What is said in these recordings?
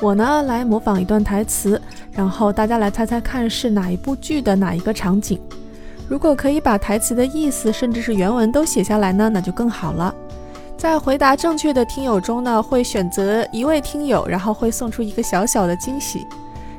我呢来模仿一段台词，然后大家来猜猜看是哪一部剧的哪一个场景。如果可以把台词的意思甚至是原文都写下来呢，那就更好了。在回答正确的听友中呢，会选择一位听友，然后会送出一个小小的惊喜。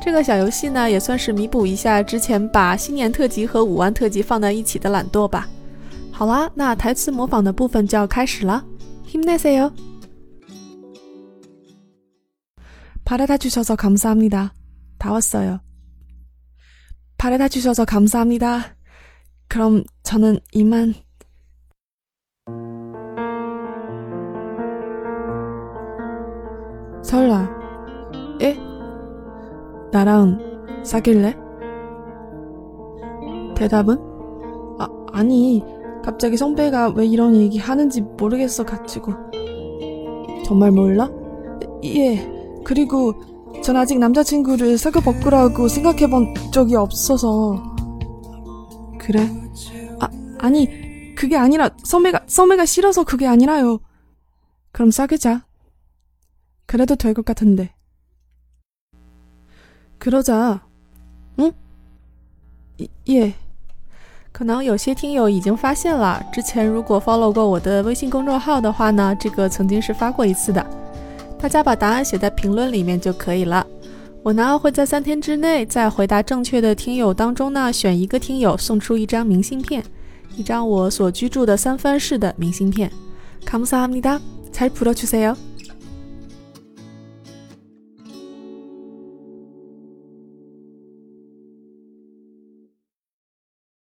这个小游戏呢，也算是弥补一下之前把新年特辑和五万特辑放在一起的懒惰吧。好啦，那台词模仿的部分就要开始了。힘내세요 바래다 주셔서 감사합니다 다 왔어요 바래다 주셔서 감사합니다 그럼 저는 이만 설라 에? 나랑 사귈래? 대답은? 아, 아니 갑자기 성배가 왜 이런 얘기 하는지 모르겠어 가지고 정말 몰라? 예 그리고 전 아직 남자친구를 사귀어 벗꾸라고 생각해본 적이 없어서 그래? 아, 아니, 그게 아니라, 썸매가, 썸매가 싫어서 그게 아니라요. 그럼 사귀자. 그래도 될 것 같은데. 그러자. 응? 이, 예. 可能有些听友已经发现了，之前如果 follow 过我的微信公众号的话呢，这个曾经是发过一次的。 大家把答案写在评论里面就可以了。我呢会在三天之内，在回答正确的听友当中呢，选一个听友送出一张明信片，一张我所居住的三藩市的明信片。감사합니다잘불어주세요